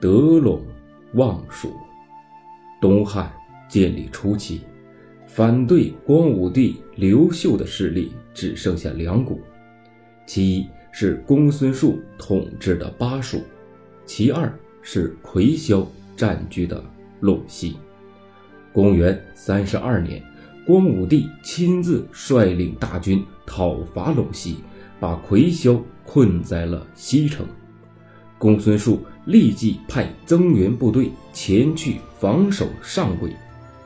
得陇望蜀。东汉建立初期，反对光武帝刘秀的势力只剩下两股，其一是公孙述统治的巴蜀，其二是魁霄占据的陇西。公元三十二年，光武帝亲自率领大军讨伐陇西，把魁霄困在了西城。公孙述立即派增援部队前去防守上轨，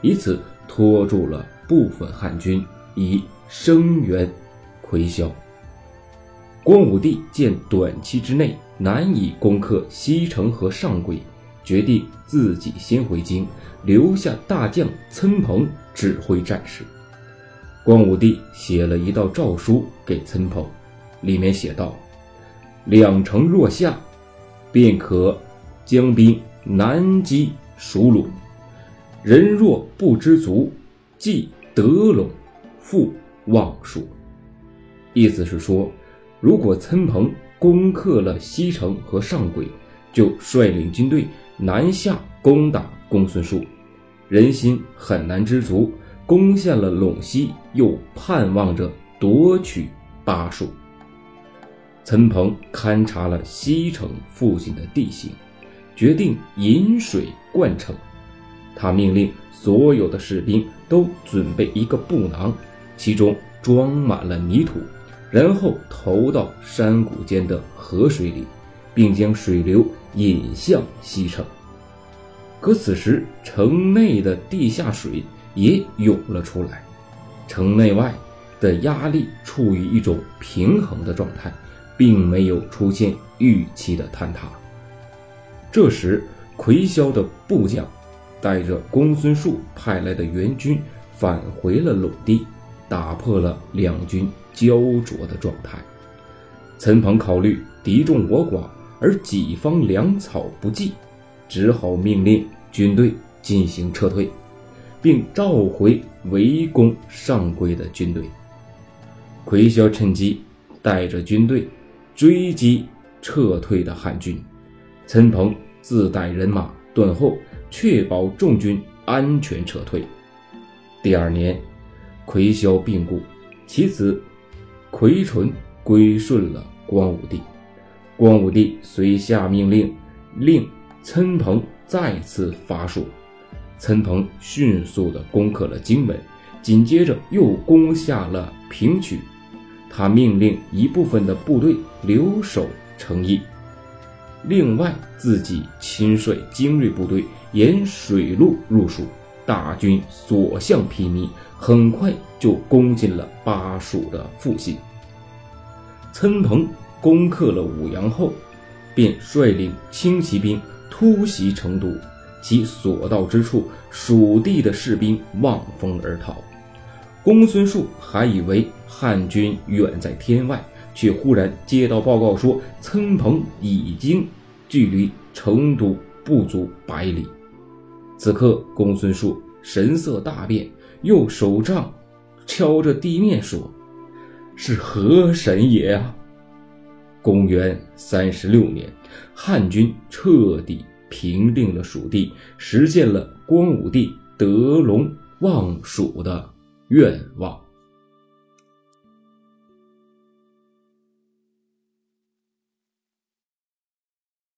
以此拖住了部分汉军，以声援魁霄。光武帝见短期之内难以攻克西城和上轨，决定自己先回京，留下大将岑彭指挥战事。光武帝写了一道诏书给岑彭，里面写道：“两城若下。”便可将兵南击蜀虏，人若不知足，即得陇，复望蜀。意思是说，如果岑彭攻克了西城和上轨，就率领军队南下攻打公孙述。人心很难知足，攻下了陇西，又盼望着夺取巴蜀。岑鹏勘察了西城附近的地形，决定引水灌城。他命令所有的士兵都准备一个布囊，其中装满了泥土，然后投到山谷间的河水里，并将水流引向西城。可此时，城内的地下水也涌了出来，城内外的压力处于一种平衡的状态。并没有出现预期的坍塌。这时，魁霄的部将带着公孙述派来的援军返回了陇地，打破了两军焦灼的状态。陈鹏考虑敌众我寡，而己方粮草不济，只好命令军队进行撤退，并召回围攻上轨的军队。魁霄趁机带着军队。追击撤退的汉军，岑彭自带人马断后，确保众军安全撤退。第二年，魁霄病故，其子魁纯归顺了光武帝。光武帝遂下命令，令岑彭再次伐蜀。岑彭迅速地攻克了荆门，紧接着又攻下了平曲。他命令一部分的部队留守城邑，另外自己亲率精锐部队沿水路入蜀，大军所向披靡，很快就攻进了巴蜀的腹心。岑彭攻克了武阳后，便率领轻骑兵突袭成都，其所到之处，蜀地的士兵望风而逃。公孙述还以为汉军远在天外，却忽然接到报告说，岑彭已经距离成都不足百里。此刻，公孙述神色大变，用手杖敲着地面说：“是何神也啊！”公元三十六年，汉军彻底平定了蜀地，实现了光武帝得陇望蜀的。愿望。